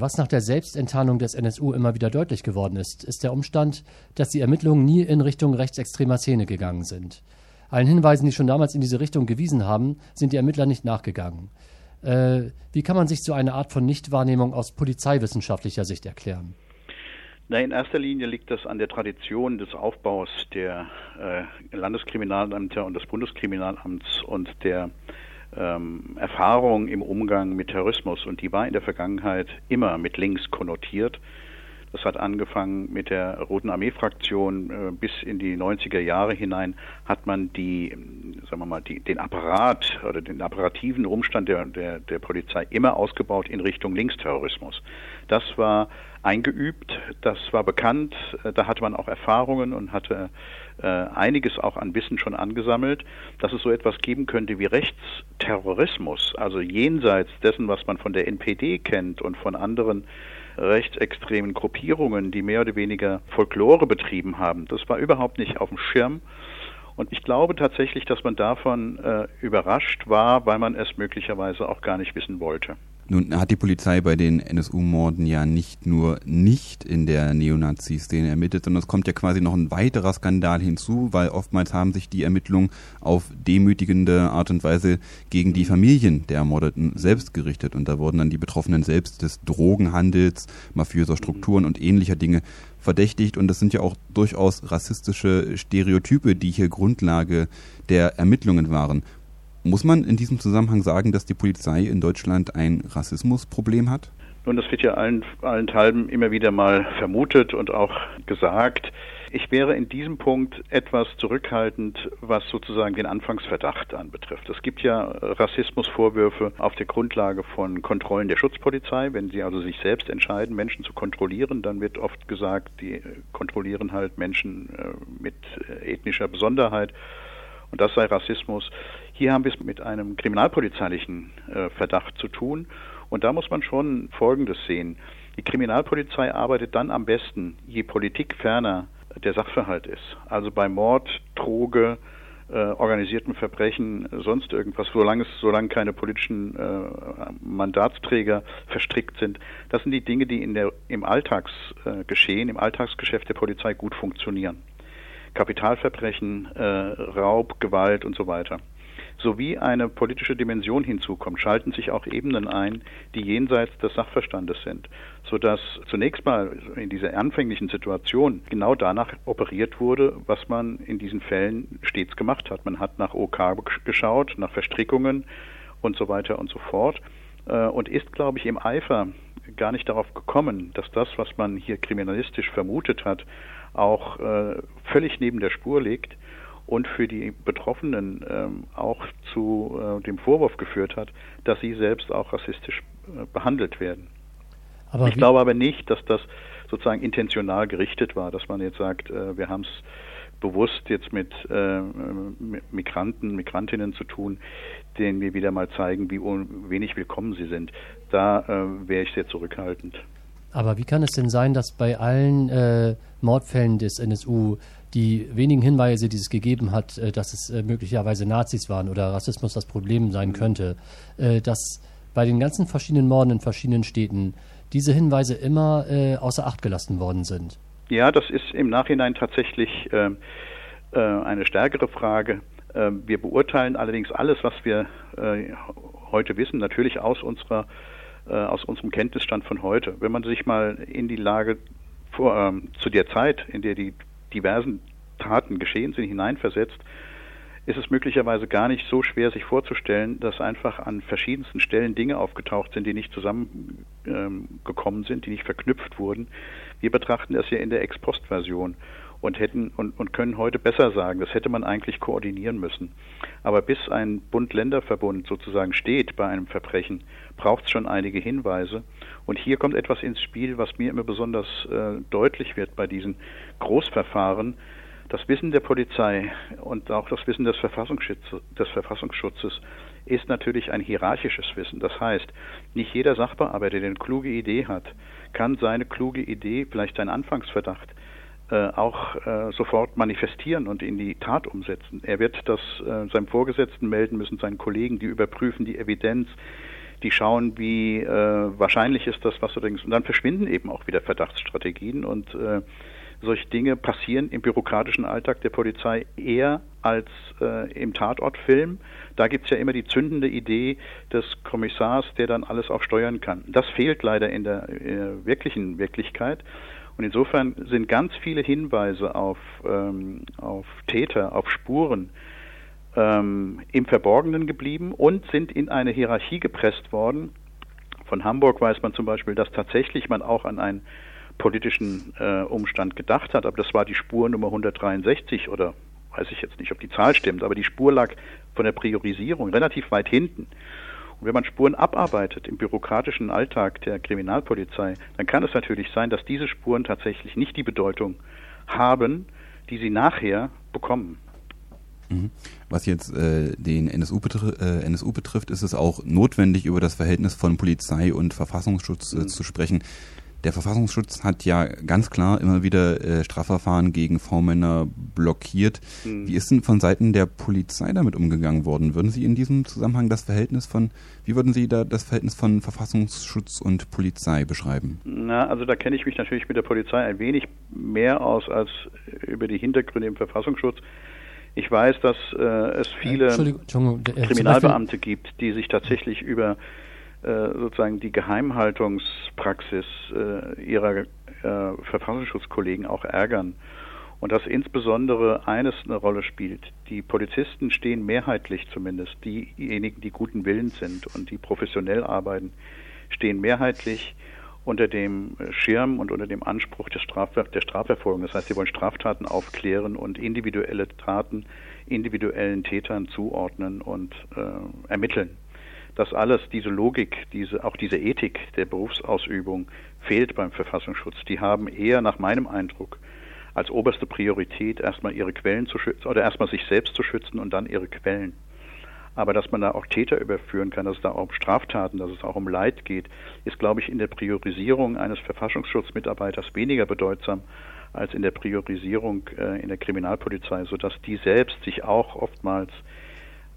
Was nach der Selbstenttarnung des NSU immer wieder deutlich geworden ist, ist der Umstand, dass die Ermittlungen nie in Richtung rechtsextremer Szene gegangen sind. Allen Hinweisen, die schon damals in diese Richtung gewiesen haben, sind die Ermittler nicht nachgegangen. Äh, wie kann man sich so eine Art von Nichtwahrnehmung aus polizeiwissenschaftlicher Sicht erklären? Na, in erster Linie liegt das an der Tradition des Aufbaus der äh, Landeskriminalämter und des Bundeskriminalamts und der ähm, Erfahrung im Umgang mit Terrorismus und die war in der Vergangenheit immer mit links konnotiert. Das hat angefangen mit der Roten Armee-Fraktion äh, bis in die 90er Jahre hinein hat man die, sagen wir mal, die, den Apparat oder den apparativen Umstand der, der, der Polizei immer ausgebaut in Richtung Linksterrorismus. Das war eingeübt, das war bekannt, äh, da hatte man auch Erfahrungen und hatte äh, einiges auch an Wissen schon angesammelt, dass es so etwas geben könnte wie Rechtsterrorismus, also jenseits dessen, was man von der NPD kennt und von anderen rechtsextremen Gruppierungen, die mehr oder weniger Folklore betrieben haben. Das war überhaupt nicht auf dem Schirm. Und ich glaube tatsächlich, dass man davon äh, überrascht war, weil man es möglicherweise auch gar nicht wissen wollte. Nun hat die Polizei bei den NSU-Morden ja nicht nur nicht in der Neonazi-Szene ermittelt, sondern es kommt ja quasi noch ein weiterer Skandal hinzu, weil oftmals haben sich die Ermittlungen auf demütigende Art und Weise gegen die Familien der Ermordeten selbst gerichtet. Und da wurden dann die Betroffenen selbst des Drogenhandels, mafiöser Strukturen und ähnlicher Dinge verdächtigt. Und das sind ja auch durchaus rassistische Stereotype, die hier Grundlage der Ermittlungen waren. Muss man in diesem Zusammenhang sagen, dass die Polizei in Deutschland ein Rassismusproblem hat? Nun, das wird ja allen, allenthalben immer wieder mal vermutet und auch gesagt. Ich wäre in diesem Punkt etwas zurückhaltend, was sozusagen den Anfangsverdacht anbetrifft. Es gibt ja Rassismusvorwürfe auf der Grundlage von Kontrollen der Schutzpolizei. Wenn sie also sich selbst entscheiden, Menschen zu kontrollieren, dann wird oft gesagt, die kontrollieren halt Menschen äh, mit ethnischer Besonderheit und das sei Rassismus. Hier haben wir es mit einem kriminalpolizeilichen äh, Verdacht zu tun. Und da muss man schon Folgendes sehen. Die Kriminalpolizei arbeitet dann am besten, je politikferner der Sachverhalt ist. Also bei Mord, Droge, äh, organisierten Verbrechen, sonst irgendwas, solange es, solange keine politischen äh, Mandatsträger verstrickt sind. Das sind die Dinge, die in der, im Alltagsgeschehen, äh, im Alltagsgeschäft der Polizei gut funktionieren. Kapitalverbrechen, äh, Raub, Gewalt und so weiter. Sowie eine politische Dimension hinzukommt, schalten sich auch Ebenen ein, die jenseits des Sachverstandes sind, sodass zunächst mal in dieser anfänglichen Situation genau danach operiert wurde, was man in diesen Fällen stets gemacht hat. Man hat nach OK geschaut, nach Verstrickungen und so weiter und so fort äh, und ist, glaube ich, im Eifer gar nicht darauf gekommen, dass das, was man hier kriminalistisch vermutet hat, auch äh, völlig neben der Spur liegt und für die Betroffenen ähm, auch zu äh, dem Vorwurf geführt hat, dass sie selbst auch rassistisch äh, behandelt werden. Aber ich glaube aber nicht, dass das sozusagen intentional gerichtet war, dass man jetzt sagt, äh, wir haben es bewusst jetzt mit äh, Migranten, Migrantinnen zu tun, denen wir wieder mal zeigen, wie wenig willkommen sie sind. Da äh, wäre ich sehr zurückhaltend. Aber wie kann es denn sein, dass bei allen äh, Mordfällen des NSU die wenigen Hinweise, die es gegeben hat, äh, dass es äh, möglicherweise Nazis waren oder Rassismus das Problem sein könnte, äh, dass bei den ganzen verschiedenen Morden in verschiedenen Städten diese Hinweise immer äh, außer Acht gelassen worden sind? Ja, das ist im Nachhinein tatsächlich ähm, äh, eine stärkere Frage. Ähm, wir beurteilen allerdings alles, was wir heute wissen, natürlich aus unserer äh, aus unserem Kenntnisstand von heute. Wenn man sich mal in die Lage vor, ähm, zu der Zeit, in der die diversen Taten geschehen sind, hineinversetzt, ist es möglicherweise gar nicht so schwer, sich vorzustellen, dass einfach an verschiedensten Stellen Dinge aufgetaucht sind, die nicht zusammengekommen ähm, sind, die nicht verknüpft wurden. Wir betrachten das ja in der Ex-Post-Version und hätten und, und können heute besser sagen, das hätte man eigentlich koordinieren müssen. Aber bis ein Bund-Länder-Verbund sozusagen steht bei einem Verbrechen, braucht es schon einige Hinweise. Und hier kommt etwas ins Spiel, was mir immer besonders äh, deutlich wird bei diesen Großverfahren. Das Wissen der Polizei und auch das Wissen des, Verfassungsschutz, des Verfassungsschutzes ist natürlich ein hierarchisches Wissen. Das heißt, nicht jeder Sachbearbeiter, der eine kluge Idee hat, kann seine kluge Idee, vielleicht seinen Anfangsverdacht, auch äh, sofort manifestieren und in die Tat umsetzen. Er wird das äh, seinem Vorgesetzten melden müssen, seinen Kollegen, die überprüfen die Evidenz, die schauen, wie äh, wahrscheinlich ist das, was du denkst. Und dann verschwinden eben auch wieder Verdachtsstrategien und äh, solche Dinge passieren im bürokratischen Alltag der Polizei eher als äh, im Tatortfilm. Da gibt's ja immer die zündende Idee des Kommissars, der dann alles auch steuern kann. Das fehlt leider in der äh, wirklichen Wirklichkeit. Und insofern sind ganz viele Hinweise auf, ähm, auf Täter, auf Spuren ähm, im Verborgenen geblieben und sind in eine Hierarchie gepresst worden. Von Hamburg weiß man zum Beispiel, dass tatsächlich man auch an einen politischen äh, Umstand gedacht hat, aber das war die Spur Nummer 163 oder weiß ich jetzt nicht, ob die Zahl stimmt, aber die Spur lag von der Priorisierung relativ weit hinten. Und wenn man Spuren abarbeitet im bürokratischen Alltag der Kriminalpolizei, dann kann es natürlich sein, dass diese Spuren tatsächlich nicht die Bedeutung haben, die sie nachher bekommen. Mhm. Was jetzt äh, den NSU, betri äh, NSU, betrifft, ist es auch notwendig, über das Verhältnis von Polizei und Verfassungsschutz äh, mhm. zu sprechen. Der Verfassungsschutz hat ja ganz klar immer wieder äh, Strafverfahren gegen V-Männer blockiert. Mhm. Wie ist denn von Seiten der Polizei damit umgegangen worden? Würden Sie in diesem Zusammenhang das Verhältnis von, wie würden Sie da das Verhältnis von Verfassungsschutz und Polizei beschreiben? Na, also da kenne ich mich natürlich mit der Polizei ein wenig mehr aus als über die Hintergründe im Verfassungsschutz. Ich weiß, dass äh, es viele Entschuldigung, Entschuldigung, äh, Kriminalbeamte gibt, die sich tatsächlich über äh, sozusagen die Geheimhaltungspraxis äh, ihrer äh, Verfassungsschutzkollegen auch ärgern. Und dass insbesondere eines eine Rolle spielt. Die Polizisten stehen mehrheitlich zumindest, diejenigen, die guten Willens sind und die professionell arbeiten, stehen mehrheitlich unter dem Schirm und unter dem Anspruch der, Strafver der Strafverfolgung. Das heißt, sie wollen Straftaten aufklären und individuelle Taten individuellen Tätern zuordnen und äh, ermitteln. Das alles, diese Logik, diese, auch diese Ethik der Berufsausübung fehlt beim Verfassungsschutz. Die haben eher nach meinem Eindruck als oberste Priorität erstmal ihre Quellen zu schützen oder erstmal sich selbst zu schützen und dann ihre Quellen. Aber dass man da auch Täter überführen kann, dass es da auch um Straftaten, dass es auch um Leid geht, ist, glaube ich, in der Priorisierung eines Verfassungsschutzmitarbeiters weniger bedeutsam als in der Priorisierung äh, in der Kriminalpolizei, sodass die selbst sich auch oftmals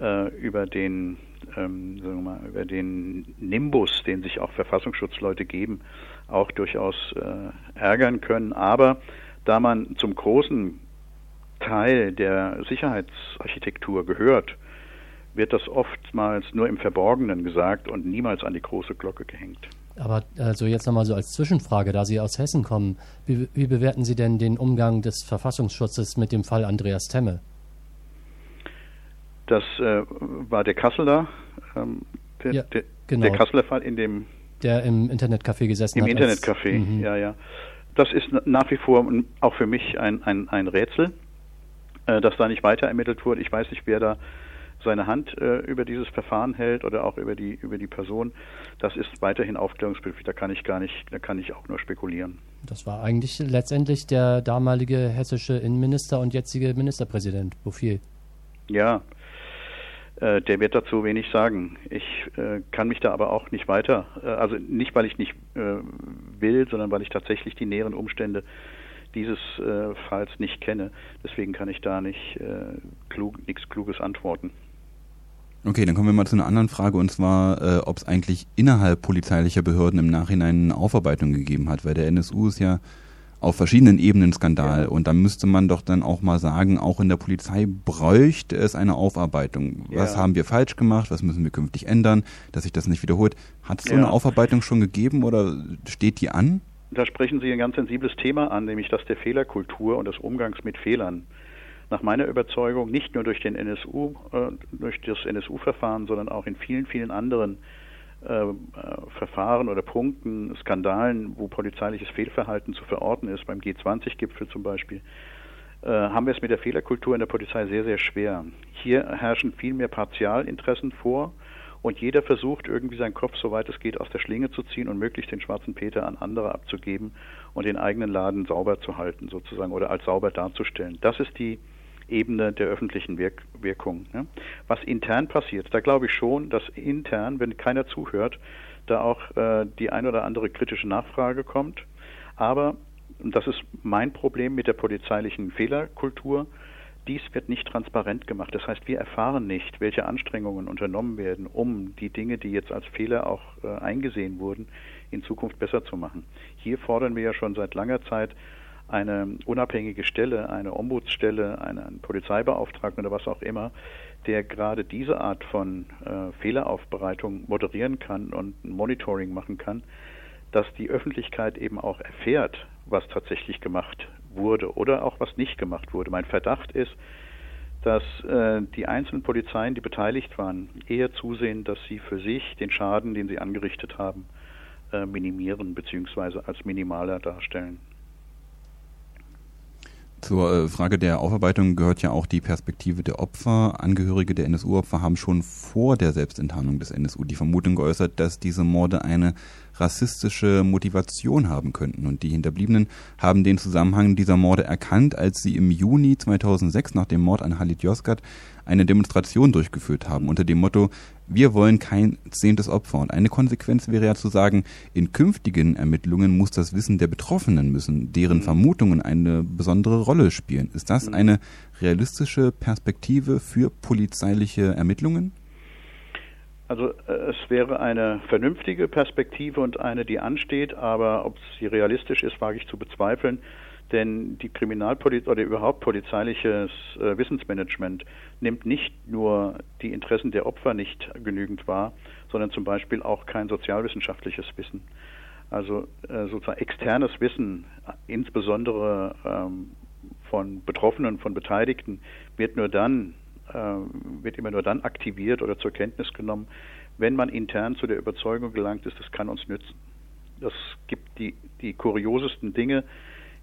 äh, über den ähm, sagen wir mal, über den Nimbus, den sich auch Verfassungsschutzleute geben, auch durchaus äh, ärgern können. Aber da man zum großen Teil der Sicherheitsarchitektur gehört, wird das oftmals nur im Verborgenen gesagt und niemals an die große Glocke gehängt. Aber also jetzt nochmal so als Zwischenfrage, da Sie aus Hessen kommen, wie, wie, bewerten Sie denn den Umgang des Verfassungsschutzes mit dem Fall Andreas Temme? Das äh, war der Kasseler, ähm, der, ja, genau. der Kasseler Fall in dem der im Internetcafé gesessen im hat. Im Internetcafé, mhm. ja, ja. Das ist nach wie vor auch für mich ein, ein, ein Rätsel, äh, dass da nicht weiter ermittelt wurde. Ich weiß nicht, wer da seine Hand äh, über dieses Verfahren hält oder auch über die über die Person, das ist weiterhin aufklärungsbedürftig. Da kann ich gar nicht, da kann ich auch nur spekulieren. Das war eigentlich letztendlich der damalige hessische Innenminister und jetzige Ministerpräsident Bouffier. Ja, der wird dazu wenig sagen. Ich äh, kann mich da aber auch nicht weiter, äh, also nicht, weil ich nicht äh, will, sondern weil ich tatsächlich die näheren Umstände dieses äh, Falls nicht kenne. Deswegen kann ich da nicht äh, klug, nichts Kluges antworten. Okay, dann kommen wir mal zu einer anderen Frage und zwar, äh, ob es eigentlich innerhalb polizeilicher Behörden im Nachhinein eine Aufarbeitung gegeben hat, weil der NSU ist ja auf verschiedenen Ebenen Skandal ja. und da müsste man doch dann auch mal sagen, auch in der Polizei bräuchte es eine Aufarbeitung. Was ja. haben wir falsch gemacht? Was müssen wir künftig ändern, dass sich das nicht wiederholt? Hat es so ja. eine Aufarbeitung schon gegeben oder steht die an? Da sprechen Sie ein ganz sensibles Thema an, nämlich das der Fehlerkultur und des Umgangs mit Fehlern nach meiner Überzeugung nicht nur durch den NSU, äh, durch das NSU-Verfahren, sondern auch in vielen, vielen anderen äh, äh, Verfahren oder Punkten, Skandalen, wo polizeiliches Fehlverhalten zu verorten ist, beim G20-Gipfel zum Beispiel, äh, haben wir es mit der Fehlerkultur in der Polizei sehr, sehr schwer. Hier herrschen viel mehr Partialinteressen vor und jeder versucht irgendwie seinen Kopf, soweit es geht, aus der Schlinge zu ziehen und möglichst den schwarzen Peter an andere abzugeben und den eigenen Laden sauber zu halten, sozusagen, oder als sauber darzustellen. Das ist die Ebene der öffentlichen Wirk Wirkung. Ne? Was intern passiert, da glaube ich schon, dass intern, wenn keiner zuhört, da auch äh, die ein oder andere kritische Nachfrage kommt. Aber, das ist mein Problem mit der polizeilichen Fehlerkultur, dies wird nicht transparent gemacht. Das heißt, wir erfahren nicht, welche Anstrengungen unternommen werden, um die Dinge, die jetzt als Fehler auch äh, eingesehen wurden, in Zukunft besser zu machen. Hier fordern wir ja schon seit langer Zeit eine unabhängige Stelle, eine Ombudsstelle, einen Polizeibeauftragten oder was auch immer, der gerade diese Art von äh, Fehleraufbereitung moderieren kann und Monitoring machen kann, dass die Öffentlichkeit eben auch erfährt, was tatsächlich gemacht wurde oder auch was nicht gemacht wurde. Mein Verdacht ist, dass äh, die einzelnen Polizeien, die beteiligt waren, eher zusehen, dass sie für sich den Schaden, den sie angerichtet haben, äh, minimieren bzw. als minimaler darstellen. Zur äh, Frage der Aufarbeitung gehört ja auch die Perspektive der Opfer. Angehörige der NSU-Opfer haben schon vor der Selbstenttarnung des NSU die Vermutung geäußert, dass diese Morde eine rassistische Motivation haben könnten. Und die Hinterbliebenen haben den Zusammenhang dieser Morde erkannt, als sie im Juni 2006 nach dem Mord an Halit Yozgat eine Demonstration durchgeführt haben unter dem Motto wir wollen kein zehntes Opfer. Und eine Konsequenz wäre ja zu sagen, in künftigen Ermittlungen muss das Wissen der Betroffenen müssen, deren mhm. Vermutungen eine besondere Rolle spielen. Ist das mhm. eine realistische Perspektive für polizeiliche Ermittlungen? Also äh, es wäre eine vernünftige Perspektive und eine, die ansteht, aber ob sie realistisch ist, wage ich zu bezweifeln. Denn die Kriminalpolizei oder überhaupt polizeiliches äh, Wissensmanagement nimmt nicht nur die Interessen der Opfer nicht genügend wahr, sondern zum Beispiel auch kein sozialwissenschaftliches Wissen. Also äh, sozusagen externes Wissen, insbesondere ähm, von Betroffenen, von Beteiligten, wird nur dann äh, wird immer nur dann aktiviert oder zur Kenntnis genommen, wenn man intern zu der Überzeugung gelangt ist, das kann uns nützen. Das gibt die, die kuriosesten Dinge.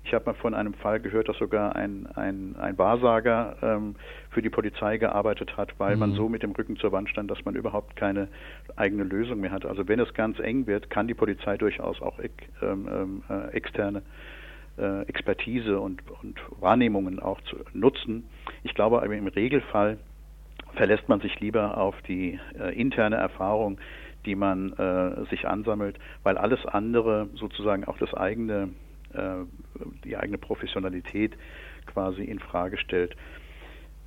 Ich habe mal von einem Fall gehört, dass sogar ein, ein, ein Wahrsager ähm, für die Polizei gearbeitet hat, weil mhm. man so mit dem Rücken zur Wand stand, dass man überhaupt keine eigene Lösung mehr hat. Also wenn es ganz eng wird, kann die Polizei durchaus auch ähm, ähm, äh, externe äh, Expertise und, und Wahrnehmungen auch zu nutzen. Ich glaube aber im Regelfall verlässt man sich lieber auf die äh, interne Erfahrung, die man äh, sich ansammelt, weil alles andere sozusagen auch das eigene, die eigene Professionalität quasi in Frage stellt.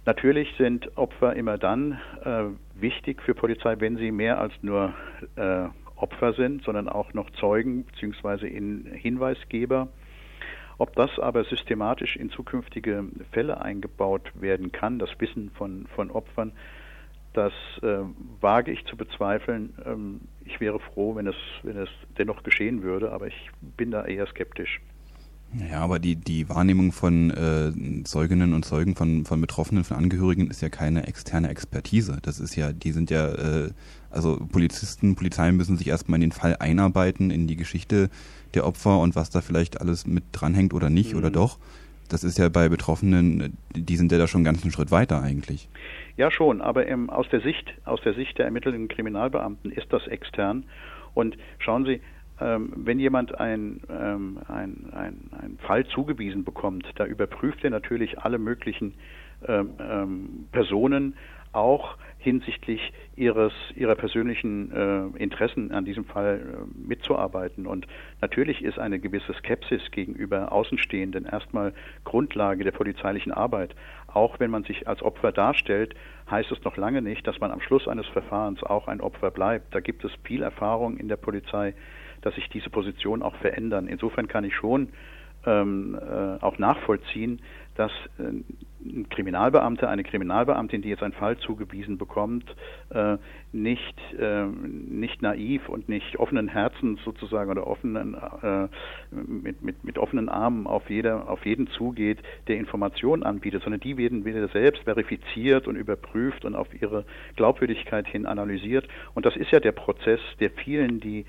Natürlich sind Opfer immer dann äh, wichtig für Polizei, wenn sie mehr als nur äh, Opfer sind, sondern auch noch Zeugen bzw. Hinweisgeber ob das aber systematisch in zukünftige Fälle eingebaut werden kann, das Wissen von, von Opfern, das äh, wage ich zu bezweifeln. Ähm, ich wäre froh, wenn es, wenn es dennoch geschehen würde, aber ich bin da eher skeptisch. Ja, aber die, die Wahrnehmung von äh, Zeuginnen und Zeugen, von, von Betroffenen, von Angehörigen ist ja keine externe Expertise. Das ist ja, die sind ja, äh, also Polizisten, Polizeien müssen sich erstmal in den Fall einarbeiten, in die Geschichte der Opfer und was da vielleicht alles mit dranhängt oder nicht mhm. oder doch. Das ist ja bei Betroffenen, die sind ja da schon einen ganzen Schritt weiter eigentlich. Ja schon, aber ähm, aus der Sicht, aus der Sicht der ermittelnden Kriminalbeamten ist das extern. Und schauen Sie, ähm, wenn jemand ein, ähm, ein, ein, ein Fall zugewiesen bekommt, da überprüft er natürlich alle möglichen ähm, ähm, Personen, auch hinsichtlich ihres ihrer persönlichen äh, Interessen an diesem Fall äh, mitzuarbeiten. Und natürlich ist eine gewisse Skepsis gegenüber Außenstehenden erstmal Grundlage der polizeilichen Arbeit. Auch wenn man sich als Opfer darstellt heißt es noch lange nicht dass man am Schluss eines Verfahrens auch ein Opfer bleibt. Da gibt es viel Erfahrung in der Polizei dass sich diese Positionen auch verändern. Insofern kann ich schon ähm, äh, auch nachvollziehen, dass äh, ein Kriminalbeamter, eine Kriminalbeamtin, die jetzt einen Fall zugewiesen bekommt, äh, nicht, äh, nicht naiv und nicht offenen Herzens sozusagen oder offenen, äh, mit, mit, mit offenen Armen auf, jeder, auf jeden zugeht, der Informationen anbietet, sondern die werden wieder selbst verifiziert und überprüft und auf ihre Glaubwürdigkeit hin analysiert. Und das ist ja der Prozess der vielen, die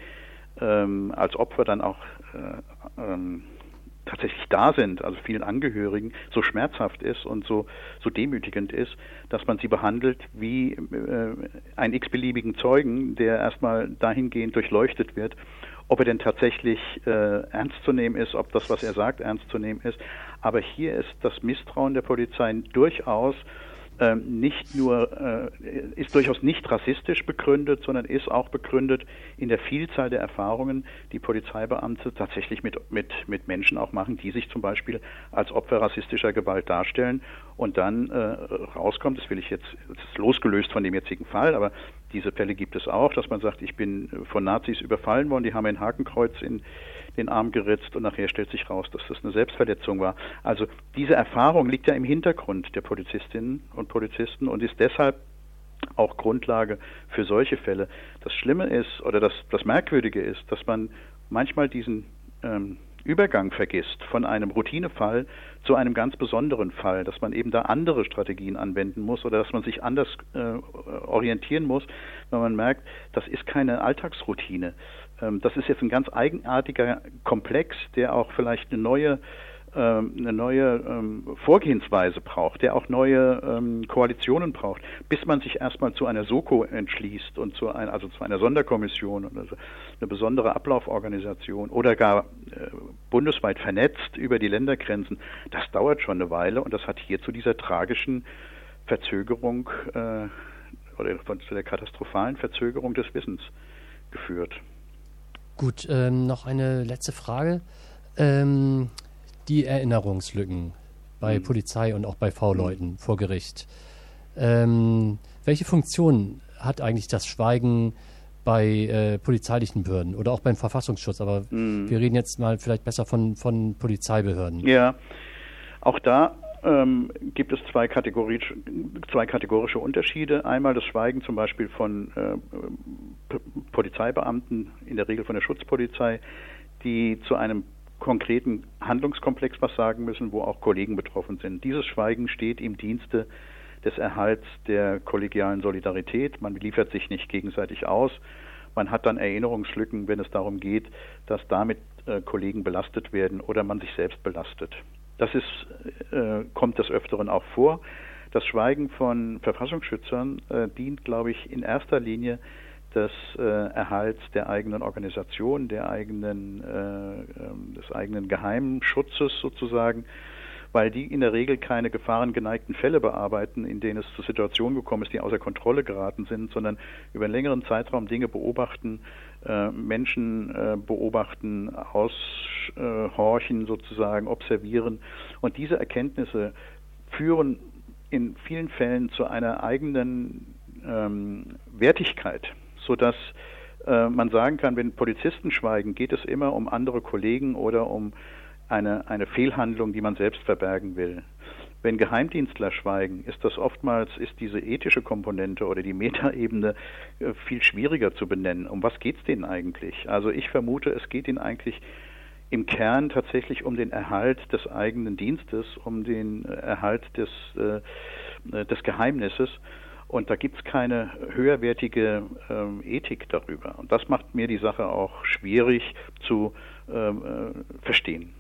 ähm, als Opfer dann auch äh, ähm, tatsächlich da sind, also vielen Angehörigen, so schmerzhaft ist und so, so demütigend ist, dass man sie behandelt wie äh, einen x-beliebigen Zeugen, der erstmal dahingehend durchleuchtet wird, ob er denn tatsächlich äh, ernst zu nehmen ist, ob das, was er sagt, ernst zu nehmen ist. Aber hier ist das Misstrauen der Polizei durchaus nicht nur, äh, ist durchaus nicht rassistisch begründet, sondern ist auch begründet in der Vielzahl der Erfahrungen, die Polizeibeamte tatsächlich mit, mit, mit Menschen auch machen, die sich zum Beispiel als Opfer rassistischer Gewalt darstellen. Und dann äh, rauskommt, das will ich jetzt, das ist losgelöst von dem jetzigen Fall, aber diese Fälle gibt es auch, dass man sagt, ich bin von Nazis überfallen worden, die haben ein Hakenkreuz in den Arm geritzt und nachher stellt sich raus, dass das eine Selbstverletzung war. Also diese Erfahrung liegt ja im Hintergrund der Polizistinnen und Polizisten und ist deshalb auch Grundlage für solche Fälle. Das Schlimme ist oder das, das Merkwürdige ist, dass man manchmal diesen ähm, Übergang vergisst von einem Routinefall zu einem ganz besonderen Fall, dass man eben da andere Strategien anwenden muss oder dass man sich anders äh, orientieren muss, wenn man merkt, das ist keine Alltagsroutine. Ähm, das ist jetzt ein ganz eigenartiger Komplex, der auch vielleicht eine neue ähm, eine neue ähm, Vorgehensweise braucht, der auch neue Koalitionen braucht, bis man sich erstmal zu einer Soko entschließt und zu ein, also zu einer Sonderkommission oder so eine besondere Ablauforganisation oder gar äh, bundesweit vernetzt über die Ländergrenzen. Das dauert schon eine Weile und das hat hier zu dieser tragischen Verzögerung äh, oder zu der katastrophalen Verzögerung des Wissens geführt. Gut, ähm, noch eine letzte Frage. Ähm, die Erinnerungslücken bei mhm. Polizei und auch bei V-Leuten mhm. vor Gericht. Ähm, welche Funktion hat eigentlich das Schweigen bei äh, polizeilichen Behörden oder auch beim Verfassungsschutz? Aber mhm. wir reden jetzt mal vielleicht besser von, von Polizeibehörden. Ja, auch da ähm, gibt es zwei, zwei kategorische Unterschiede. Einmal das Schweigen zum Beispiel von äh, Polizeibeamten, in der Regel von der Schutzpolizei, die zu einem konkreten Handlungskomplex was sagen müssen, wo auch Kollegen betroffen sind. Dieses Schweigen steht im Dienste des Erhalts der kollegialen Solidarität. Man liefert sich nicht gegenseitig aus. Man hat dann Erinnerungslücken, wenn es darum geht, dass damit äh, Kollegen belastet werden oder man sich selbst belastet. Das ist, äh, kommt des Öfteren auch vor. Das Schweigen von Verfassungsschützern äh, dient, glaube ich, in erster Linie des äh, Erhalts der eigenen Organisation, der eigenen, äh, ähm, des eigenen Geheimschutzes sozusagen, weil die in der Regel keine gefahrengeneigten Fälle bearbeiten, in denen es zu Situationen gekommen ist, die außer Kontrolle geraten sind, sondern über einen längeren Zeitraum Dinge beobachten, äh, Menschen äh, beobachten, aushorchen sozusagen, observieren. Und diese Erkenntnisse führen in vielen Fällen zu einer eigenen ähm, Wertigkeit sodass äh, man sagen kann, wenn Polizisten schweigen, geht es immer um andere Kollegen oder um eine, eine Fehlhandlung, die man selbst verbergen will. Wenn Geheimdienstler schweigen, ist das oftmals, ist diese ethische Komponente oder die Metaebene äh, viel schwieriger zu benennen. Um was geht es denen eigentlich? Also ich vermute, es geht ihnen eigentlich im Kern tatsächlich um den Erhalt des eigenen Dienstes, um den Erhalt des, äh, des Geheimnisses und da gibt es keine höherwertige ähm, Ethik darüber. Und das macht mir die Sache auch schwierig zu ähm, äh, verstehen.